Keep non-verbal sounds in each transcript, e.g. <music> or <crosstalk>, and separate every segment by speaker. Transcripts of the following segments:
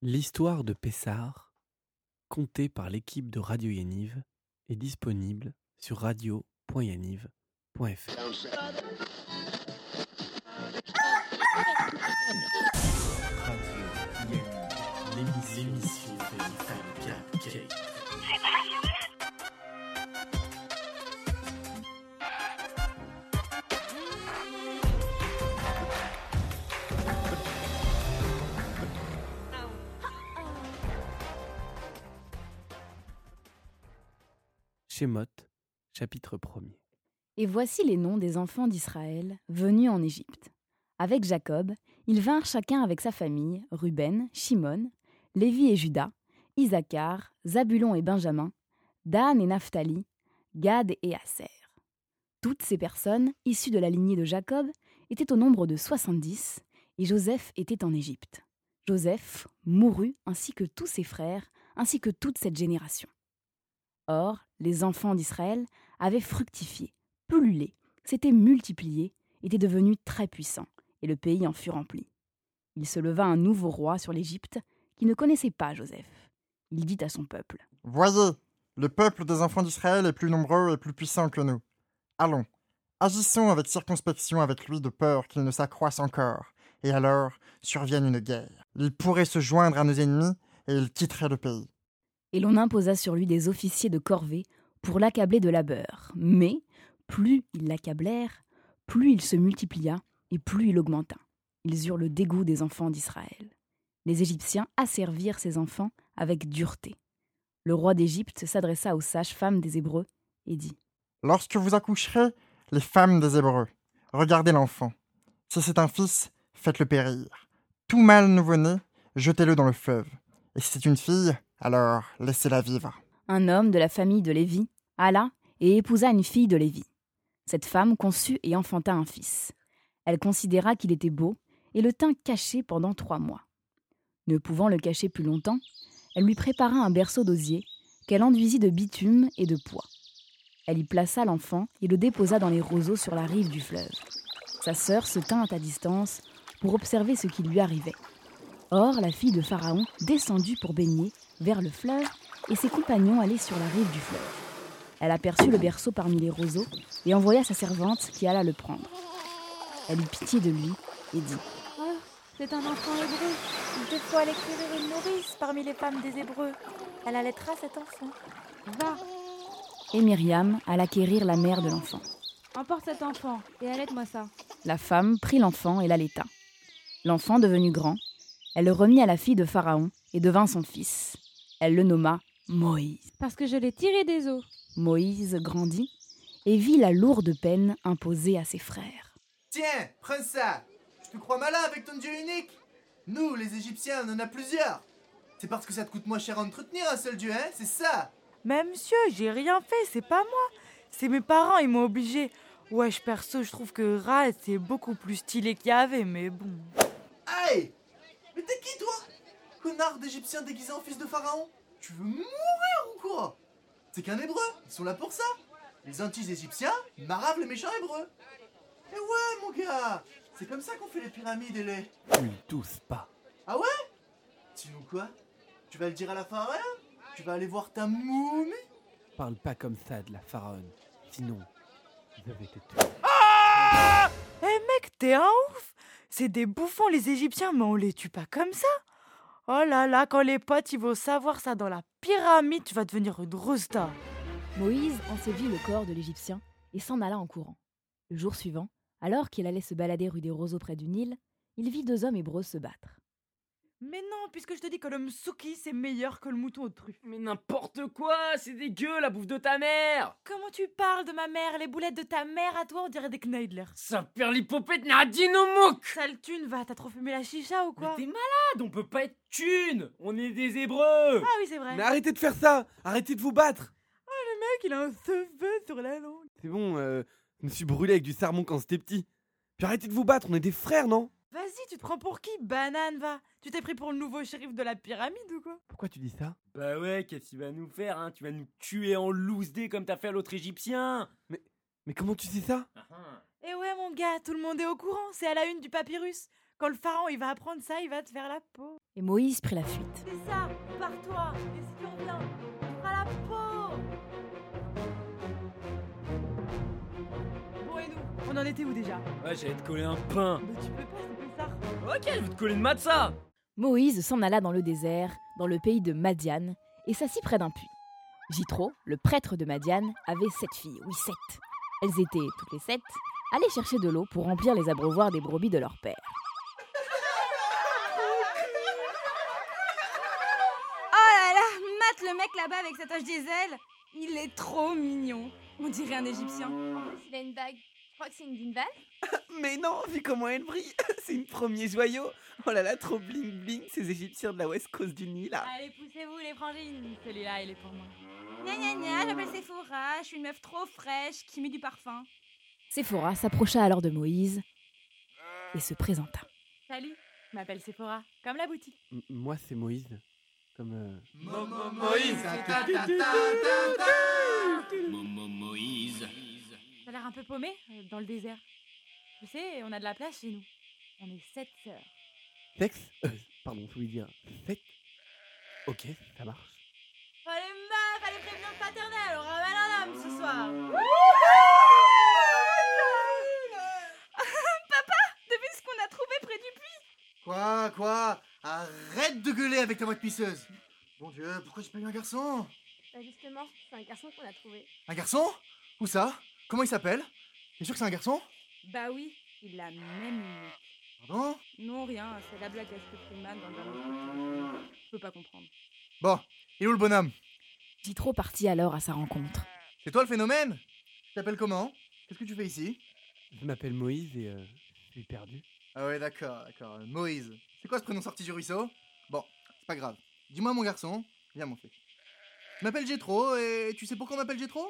Speaker 1: L'histoire de Pessard, contée par l'équipe de Radio Yaniv, est disponible sur radio.yaniv.fr. Chapitre 1er.
Speaker 2: Et voici les noms des enfants d'Israël venus en Égypte. Avec Jacob, ils vinrent chacun avec sa famille, Ruben, Shimon, Lévi et Judas, Isaacar, Zabulon et Benjamin, Dan et Naphtali, Gad et Aser. Toutes ces personnes, issues de la lignée de Jacob, étaient au nombre de soixante-dix, et Joseph était en Égypte. Joseph mourut ainsi que tous ses frères, ainsi que toute cette génération. Or, les enfants d'Israël avaient fructifié, pullulé, s'étaient multipliés, étaient devenus très puissants, et le pays en fut rempli. Il se leva un nouveau roi sur l'Égypte qui ne connaissait pas Joseph. Il dit à son peuple
Speaker 3: Voyez, le peuple des enfants d'Israël est plus nombreux et plus puissant que nous. Allons, agissons avec circonspection avec lui de peur qu'il ne s'accroisse encore, et alors survienne une guerre. Il pourrait se joindre à nos ennemis et il quitterait le pays
Speaker 2: et l'on imposa sur lui des officiers de corvée pour l'accabler de labeur. Mais plus ils l'accablèrent, plus il se multiplia et plus il augmenta. Ils eurent le dégoût des enfants d'Israël. Les Égyptiens asservirent ces enfants avec dureté. Le roi d'Égypte s'adressa aux sages-femmes des Hébreux et dit
Speaker 3: Lorsque vous accoucherez, les femmes des Hébreux, regardez l'enfant. Si c'est un fils, faites-le périr. Tout mâle nouveau-né, jetez-le dans le fleuve. Et si c'est une fille, alors, laissez-la vivre.
Speaker 2: Un homme de la famille de Lévi alla et épousa une fille de Lévi. Cette femme conçut et enfanta un fils. Elle considéra qu'il était beau et le tint caché pendant trois mois. Ne pouvant le cacher plus longtemps, elle lui prépara un berceau d'osier qu'elle enduisit de bitume et de pois. Elle y plaça l'enfant et le déposa dans les roseaux sur la rive du fleuve. Sa sœur se tint à distance pour observer ce qui lui arrivait. Or, la fille de Pharaon descendit pour baigner vers le fleuve et ses compagnons allaient sur la rive du fleuve. Elle aperçut le berceau parmi les roseaux et envoya sa servante qui alla le prendre. Elle eut pitié de lui et dit
Speaker 4: oh, C'est un enfant hébreu. Il te faut aller quérir une nourrice parmi les femmes des Hébreux. Elle allaitera cet enfant. Va.
Speaker 2: Et Myriam alla quérir la mère de l'enfant.
Speaker 4: Emporte cet enfant et allaite-moi ça.
Speaker 2: La femme prit l'enfant et l'allaita. L'enfant devenu grand, elle le remit à la fille de Pharaon et devint son fils. Elle le nomma Moïse.
Speaker 4: Parce que je l'ai tiré des eaux.
Speaker 2: Moïse grandit et vit la lourde peine imposée à ses frères.
Speaker 5: Tiens, prends ça. Je te crois malin avec ton dieu unique? Nous, les Égyptiens, on en a plusieurs. C'est parce que ça te coûte moins cher à entretenir un seul dieu, hein C'est ça
Speaker 6: Mais monsieur, j'ai rien fait, c'est pas moi. C'est mes parents, ils m'ont obligé. Wesh, perso, je trouve que Ra, c'est beaucoup plus stylé qu'il y avait, mais bon.
Speaker 5: Hey Mais t'es qui, toi? Connard d'Égyptien déguisé en fils de pharaon Tu veux mourir ou quoi? C'est qu'un hébreu, ils sont là pour ça. Les antilles égyptiens maravent les méchants hébreux. Eh ouais, mon gars C'est comme ça qu'on fait les pyramides et les.
Speaker 1: Ils tous pas.
Speaker 5: Ah ouais? Sinon quoi? Tu vas le dire à la pharaon? Tu vas aller voir ta momie?
Speaker 1: Parle pas comme ça de la pharaon. Sinon, vous avez été tués.
Speaker 6: Ah Eh mec, t'es un ouf C'est des bouffons les Égyptiens, mais on les tue pas comme ça Oh là là, quand les potes vont savoir ça dans la pyramide, tu vas devenir une rosta.
Speaker 2: Moïse ensevit le corps de l'Égyptien et s'en alla en courant. Le jour suivant, alors qu'il allait se balader rue des Roseaux près du Nil, il vit deux hommes hébreux se battre.
Speaker 6: Mais non, puisque je te dis que le msouki c'est meilleur que le mouton aux truffes.
Speaker 7: Mais n'importe quoi, c'est dégueu la bouffe de ta mère
Speaker 6: Comment tu parles de ma mère Les boulettes de ta mère à toi, on dirait des Kneidler.
Speaker 7: Ça perd l'hypopète Nadinomouk
Speaker 6: Sale thune, va, t'as trop fumé la chicha ou quoi
Speaker 7: Mais t'es malade, on peut pas être thune On est des hébreux
Speaker 6: Ah oui, c'est vrai.
Speaker 1: Mais arrêtez de faire ça Arrêtez de vous battre
Speaker 6: Oh le mec, il a un cheveu sur la langue.
Speaker 1: C'est bon, euh, je me suis brûlé avec du sarmon quand c'était petit. Puis arrêtez de vous battre, on est des frères, non?
Speaker 6: Vas-y, tu te prends pour qui, banane, va? Tu t'es pris pour le nouveau shérif de la pyramide ou quoi?
Speaker 1: Pourquoi tu dis ça?
Speaker 7: Bah ouais, qu'est-ce que tu vas nous faire, hein? Tu vas nous tuer en loose dé comme t'as fait à l'autre égyptien
Speaker 1: Mais, mais comment tu sais ça?
Speaker 6: Eh ouais, mon gars, tout le monde est au courant, c'est à la une du papyrus. Quand le pharaon il va apprendre ça, il va te faire la peau.
Speaker 2: et Moïse prit la fuite.
Speaker 6: C'est ça, pars-toi, et si tu reviens, tu feras la peau Bon, et nous On en était où déjà?
Speaker 7: Ouais, j'allais te coller un pain.
Speaker 6: Mais tu peux pas, c'est bizarre.
Speaker 7: Ok, je vais te coller une matza.
Speaker 2: Moïse s'en alla dans le désert, dans le pays de Madian, et s'assit près d'un puits. Jitro, le prêtre de Madian, avait sept filles, oui sept. Elles étaient, toutes les sept, allées chercher de l'eau pour remplir les abreuvoirs des brebis de leur père.
Speaker 8: Oh là là, mate le mec là-bas avec sa tache diesel. Il est trop mignon. On dirait un Égyptien.
Speaker 4: Il a une bague. Crois que c'est une. <laughs>
Speaker 9: Mais non, vu comment elle brille, <laughs> c'est une premier joyau. Oh là là, trop bling bling, ces Égyptiens de la West Coast du Nil là.
Speaker 6: Allez, poussez-vous les frangines. Celui-là, il est pour moi.
Speaker 8: Gna gna gna, je m'appelle Sephora, je suis une meuf trop fraîche qui met du parfum.
Speaker 2: Séphora s'approcha alors de Moïse et se présenta.
Speaker 6: Salut, je m'appelle Sephora, comme la boutique.
Speaker 1: M- moi, c'est Moïse. Comme. euh,
Speaker 5: Moïse
Speaker 7: Momo Moïse.
Speaker 6: Ça a l'air un peu paumé euh, dans le désert. Tu sais, on a de la place chez nous. On est sept sœurs.
Speaker 1: Sexe Euh, Pardon, je voulais dire. Sexe Ok, ça marche.
Speaker 6: Oh les meufs, allez prévenir le paternel, on ramène un homme ce soir. <laughs>
Speaker 8: Devine ce qu'on a trouvé près du puits.
Speaker 5: Quoi, quoi? Arrête de gueuler avec ta voix de pisseuse Mon dieu, pourquoi j'ai pas eu un garçon?
Speaker 4: Bah justement, c'est un garçon qu'on a trouvé.
Speaker 5: Un garçon? Où ça? Comment il s'appelle? T'es sûr que c'est un garçon?
Speaker 8: Bah oui, il a même une
Speaker 5: Pardon?
Speaker 8: Non, rien, c'est la blague d'Astrid Freeman dans le dernier Je peux pas comprendre.
Speaker 5: Bon, il est où le bonhomme?
Speaker 2: Jitro partit alors à sa rencontre.
Speaker 5: C'est toi le phénomène? Tu t'appelles comment? Qu'est-ce que tu fais ici?
Speaker 1: Je m'appelle Moïse et euh, je suis perdu.
Speaker 5: Ah ouais, d'accord, d'accord. Moïse. C'est quoi ce prénom sorti du ruisseau? Bon, c'est pas grave. Dis-moi mon garçon. Viens mon fils. Je m'appelle Jétro et tu sais pourquoi on m'appelle Jétro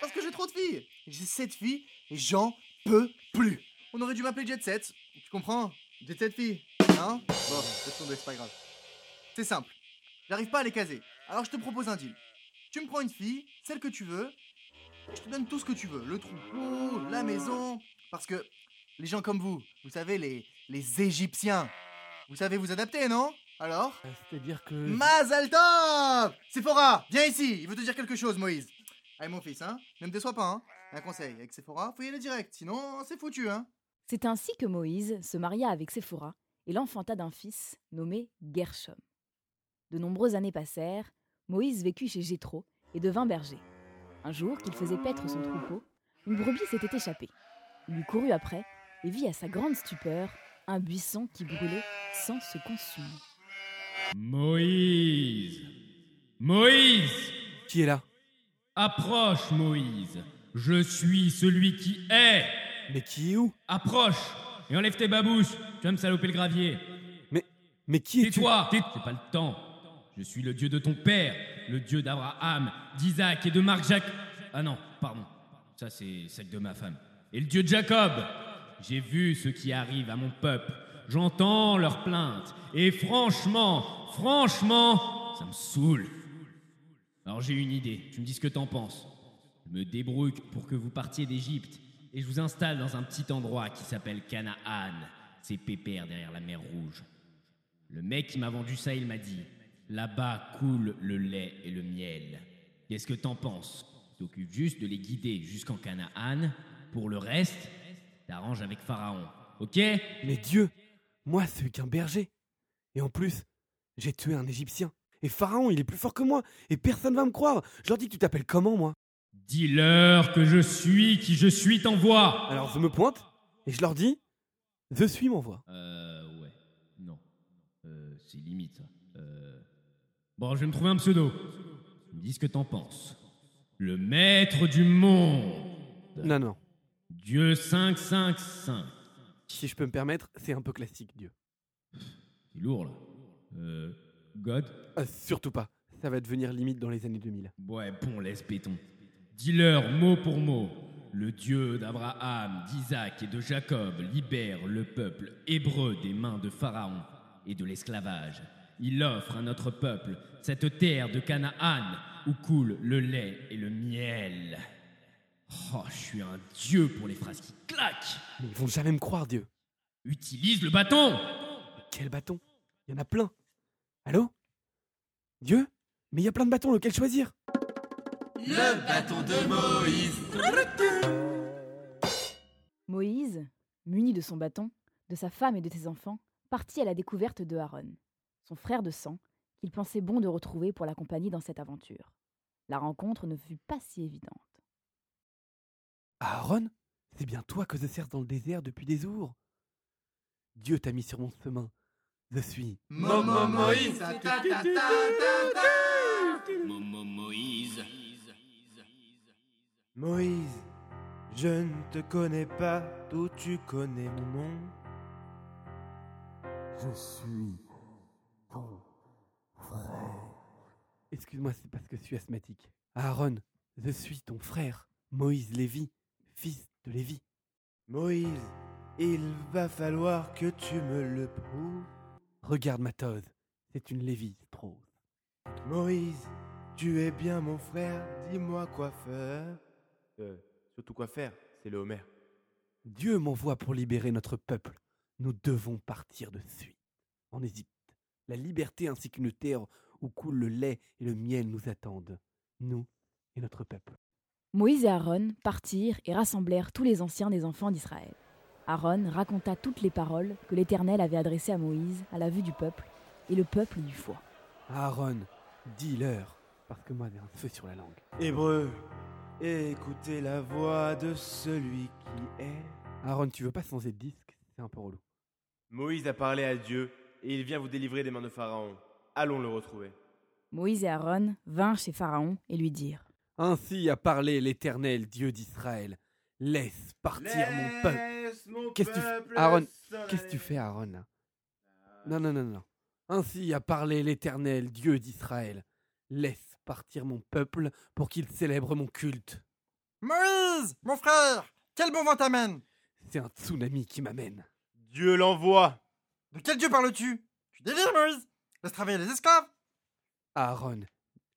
Speaker 5: Parce que j'ai trop de filles. J'ai sept filles et j'en peux plus. On aurait dû m'appeler Jet Set. Tu comprends? Jet Set filles. Hein? Bon, c'est pas grave. C'est simple. J'arrive pas à les caser. Alors je te propose un deal. Tu me prends une fille, celle que tu veux, et je te donne tout ce que tu veux. Le troupeau, la maison. Parce que les gens comme vous, vous savez, les, les Égyptiens, vous savez vous adapter, non? Alors?
Speaker 1: Euh, C'est-à-dire que.
Speaker 5: Mazal Tov Sephora, viens ici, il veut te dire quelque chose, Moïse. Allez, mon fils, hein Ne me déçois pas, hein Un conseil, avec Sephora, faut y aller direct, sinon c'est foutu, hein
Speaker 2: C'est ainsi que Moïse se maria avec Séphora et l'enfanta d'un fils nommé Gershom. De nombreuses années passèrent, Moïse vécut chez Jéthro et devint berger. Un jour qu'il faisait paître son troupeau, une brebis s'était échappée. Il lui courut après et vit à sa grande stupeur un buisson qui brûlait sans se consumer.
Speaker 10: Moïse Moïse
Speaker 1: Qui est là?
Speaker 10: Approche, Moïse Je suis celui qui est
Speaker 1: Mais qui est où?
Speaker 10: Approche Et enlève tes babouches Tu vas me saloper le gravier
Speaker 1: Mais qui es-tu?
Speaker 10: Tais-toi Tais- C'est pas le temps Je suis le Dieu de ton père, le Dieu d'Abraham, d'Isaac et de Marc Jacques. Ah non, pardon. Ça, c'est celle de ma femme. Et le Dieu de Jacob J'ai vu ce qui arrive à mon peuple. J'entends leurs plaintes. Et franchement, franchement, ça me saoule. Alors j'ai une idée. Tu me dis ce que t'en penses. Je me débrouille pour que vous partiez d'Égypte. Et je vous installe dans un petit endroit qui s'appelle Canaan. C'est pépère derrière la mer Rouge. Le mec qui m'a vendu ça, il m'a dit Là-bas coule le lait et le miel. Qu'est-ce que t'en penses? T'occupes juste de les guider jusqu'en Canaan. Pour le reste, t'arranges avec Pharaon. Ok?
Speaker 1: Mais Dieu Moi, suis qu'un berger. Et en plus, j'ai tué un Égyptien. Et Pharaon, il est plus fort que moi. Et personne va me croire. Je leur dis que tu t'appelles comment, moi?
Speaker 10: Dis-leur que je suis qui je suis t'envoie
Speaker 1: Alors je me pointe et je leur dis Je suis mon voix.
Speaker 10: Euh, ouais. Non. Euh, c'est limite, ça. Euh... Bon, je vais me trouver un pseudo. Me dis ce que t'en penses. Le maître du monde.
Speaker 1: Non, non.
Speaker 10: Dieu 555.
Speaker 1: Si je peux me permettre, c'est un peu classique, Dieu.
Speaker 10: C'est lourd, là. Euh... God?
Speaker 1: Euh, surtout pas. Ça va devenir limite dans les années 2000.
Speaker 10: Ouais, bon, laisse béton. Dis-leur mot pour mot. Le Dieu d'Abraham, d'Isaac et de Jacob libère le peuple hébreu des mains de Pharaon et de l'esclavage. Il offre à notre peuple cette terre de Canaan où coule le lait et le miel. Oh, je suis un dieu pour les phrases qui claquent.
Speaker 1: Mais ils vont jamais me croire, Dieu.
Speaker 10: Utilise le bâton
Speaker 1: Quel bâton? Il y en a plein. Allô? Dieu? Mais il y a plein de bâtons, lequel choisir?
Speaker 10: Le bâton de Moïse.
Speaker 2: Moïse, muni de son bâton, de sa femme et de ses enfants, partit à la découverte de Aaron, son frère de sang, qu'il pensait bon de retrouver pour l'accompagner dans cette aventure. La rencontre ne fut pas si évidente.
Speaker 1: Aaron? C'est bien toi que je sers dans le désert depuis des jours Dieu t'a mis sur mon chemin. Je suis.
Speaker 10: Momo Moïse. Momo Moïse.
Speaker 11: Moïse, je ne te connais pas, d'où tu connais mon nom?
Speaker 1: Je suis ton frère. Excuse-moi, c'est parce que je suis asthmatique. Aaron, je suis ton frère, Moïse Lévi, fils de Lévi.
Speaker 11: Moïse, il va falloir que tu me le prouves.
Speaker 1: Regarde ma tose, c'est une Lévi Strauss.
Speaker 11: Moïse, tu es bien mon frère, dis-moi quoi faire. Euh, surtout quoi faire, c'est le Homer.
Speaker 1: Dieu m'envoie pour libérer notre peuple. Nous devons partir de suite, en Égypte. La liberté ainsi qu'une terre où coule le lait et le miel nous attendent, nous et notre peuple.
Speaker 2: Moïse et Aaron partirent et rassemblèrent tous les anciens des enfants d'Israël. Aaron raconta toutes les paroles que l'Éternel avait adressées à Moïse à la vue du peuple, et le peuple y eut foi.
Speaker 1: Aaron, dis-leur, parce que moi j'ai un feu sur la langue.
Speaker 11: Hébreu, écoutez la voix de celui qui est.
Speaker 1: Aaron, tu veux pas changer de disque? C'est un peu relou.
Speaker 11: Moïse a parlé à Dieu, et il vient vous délivrer des mains de Pharaon. Allons le retrouver.
Speaker 2: Moïse et Aaron vinrent chez Pharaon et lui dirent
Speaker 1: Ainsi a parlé l'Éternel, Dieu d'Israël. Laisse partir mon peuple. Qu'est-ce que tu fais Aaron, qu'est-ce que tu fais, Aaron là? Non, non, non, non. Ainsi a parlé l'Éternel, Dieu d'Israël. Laisse partir mon peuple pour qu'il célèbre mon culte.
Speaker 3: Moïse, mon frère, quel bon vent t'amène?
Speaker 1: C'est un tsunami qui m'amène.
Speaker 11: Dieu l'envoie.
Speaker 3: De quel Dieu parles-tu? Tu délires, Moïse? Laisse travailler les esclaves
Speaker 1: Aaron,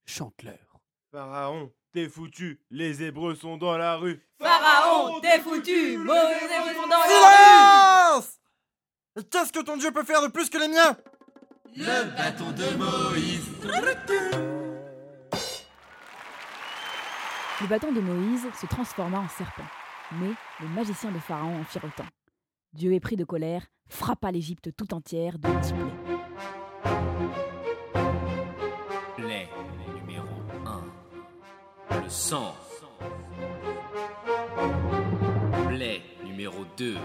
Speaker 1: chante-leur.
Speaker 11: Pharaon, t'es foutu, les Hébreux sont dans la rue.
Speaker 8: Pharaon, t'es foutu, Moïse Hébreux sont dans la
Speaker 3: Silence Et qu'est-ce que ton Dieu peut faire de plus que les miens?
Speaker 10: Le bâton de Moïse.
Speaker 2: Le bâton de Moïse se transforma en serpent, mais les magiciens de Pharaon en firent autant. Dieu, épris de colère, frappa l'Égypte tout entière de dix plaies.
Speaker 10: Sang. Plaie numéro 2.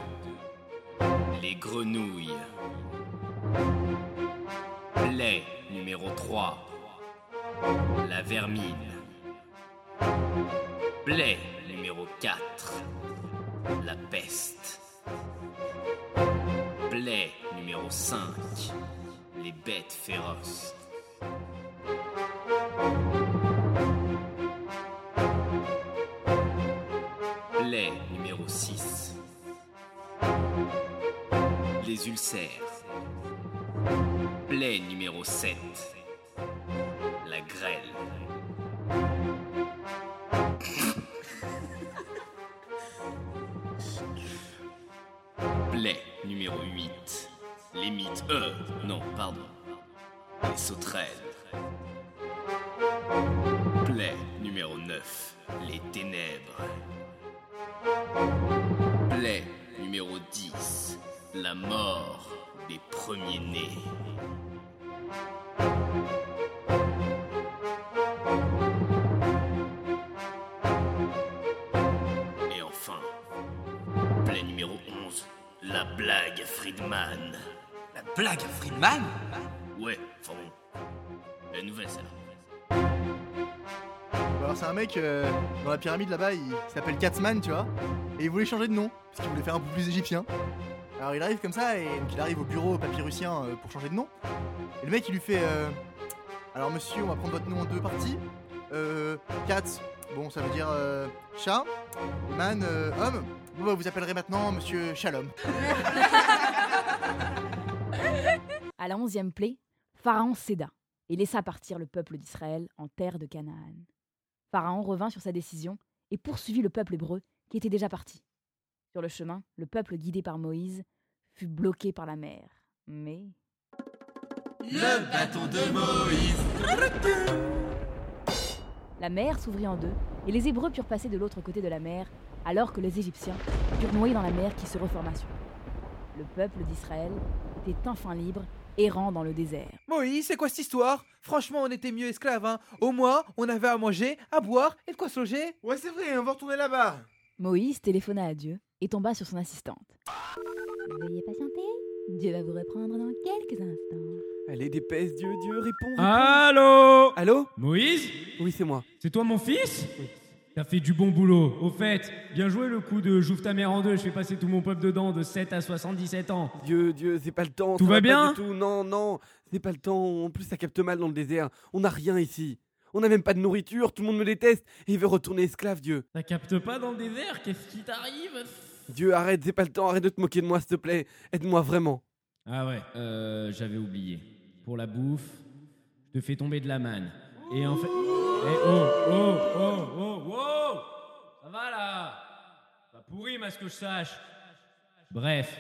Speaker 10: Les grenouilles. Plaie numéro 3. La vermine. Plaie numéro 4. La peste. Plaie numéro 5. Les bêtes féroces. Ulcères. Plaie numéro 7. La grêle. Plaie numéro 8. Les mythes. Euh, non, pardon. Les sauterelles. Plaie numéro 9. Les ténèbres. Plaie numéro 10. La mort des premiers-nés. Et enfin, plaie numéro 11. La blague à Friedman.
Speaker 9: La blague à Friedman?
Speaker 10: Ouais, enfin bon. La nouvelle, celle-là.
Speaker 5: Alors c'est un mec euh, dans la pyramide là-bas, il s'appelle Katzman, tu vois, et il voulait changer de nom, parce qu'il voulait faire un peu plus égyptien. Alors il arrive comme ça, et il arrive au bureau papyrusien euh, pour changer de nom. Et le mec il lui fait euh, Alors monsieur, on va prendre votre nom en deux parties. Euh, Katz, bon ça veut dire chat, man, homme. Bon bah vous appellerez maintenant monsieur Shalom. <laughs>
Speaker 2: À la onzième plaie, Pharaon céda et laissa partir le peuple d'Israël en terre de Canaan. Pharaon revint sur sa décision et poursuivit le peuple hébreu qui était déjà parti. Sur le chemin, le peuple guidé par Moïse fut bloqué par la mer. Mais
Speaker 12: Le bâton de Moïse.
Speaker 2: La mer s'ouvrit en deux et les Hébreux purent passer de l'autre côté de la mer, alors que les Égyptiens purent noyer dans la mer qui se reforma sur eux. Le peuple d'Israël était enfin libre, errant dans le désert.
Speaker 9: Moïse, c'est quoi cette histoire? Franchement, on était mieux esclaves, hein. Au moins, on avait à manger, à boire et de quoi se loger.
Speaker 11: Ouais, c'est vrai, on va retourner là-bas.
Speaker 2: Moïse téléphona à Dieu et tomba sur son assistante. Veuillez patienter, Dieu va vous reprendre dans quelques instants.
Speaker 1: Est d'épaisse, Dieu, Dieu, réponds. réponds.
Speaker 10: Allô?
Speaker 1: Allô?
Speaker 10: Moïse?
Speaker 1: Oui, c'est moi.
Speaker 10: C'est toi mon fils? T'as fait du bon boulot. Au fait, bien joué le coup de j'ouvre ta mère en deux, je fais passer tout mon peuple dedans de 7 à 77 ans.
Speaker 1: Dieu, Dieu, c'est pas le temps.
Speaker 10: Tout
Speaker 1: ça
Speaker 10: va
Speaker 1: pas
Speaker 10: bien?
Speaker 1: du tout. Non, non, c'est pas le temps. En plus, ça capte mal dans le désert. On n'a rien ici. On n'a même pas de nourriture, tout le monde me déteste et il veut retourner esclave, Dieu.
Speaker 10: Ça capte pas dans le désert? Qu'est-ce qui t'arrive?
Speaker 1: Dieu, arrête, c'est pas le temps, arrête de te moquer de moi, s'il te plaît. Aide-moi vraiment.
Speaker 10: Ah ouais, euh, j'avais oublié. Pour la bouffe, je te fais tomber de la manne. Et en fait... Eh oh, oh, oh, oh, oh Ça va là? Pas pourri, mais à ce que je sache. Bref,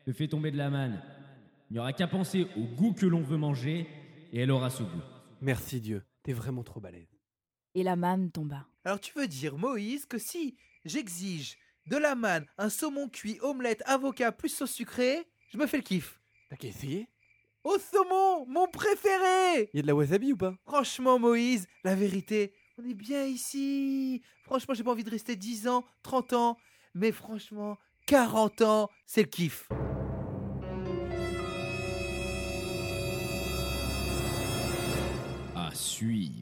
Speaker 10: je te fais tomber de la manne. Il n'y aura qu'à penser au goût que l'on veut manger, et elle aura ce goût.
Speaker 1: Merci, Dieu. T'es vraiment trop balèze.
Speaker 2: Et la manne tomba.
Speaker 9: Alors tu veux dire, Moïse, que si j'exige de la manne, un saumon cuit, omelette, avocat plus sauce sucrée, je me fais le kiff.
Speaker 1: T'as qu'à essayer
Speaker 9: Au saumon, mon préféré
Speaker 1: Y a de la wasabi ou pas?
Speaker 9: Franchement, Moïse, la vérité, on est bien ici. Franchement, j'ai pas envie de rester 10 ans, 30 ans, mais franchement, 40 ans, c'est le kiff.
Speaker 10: À suivre.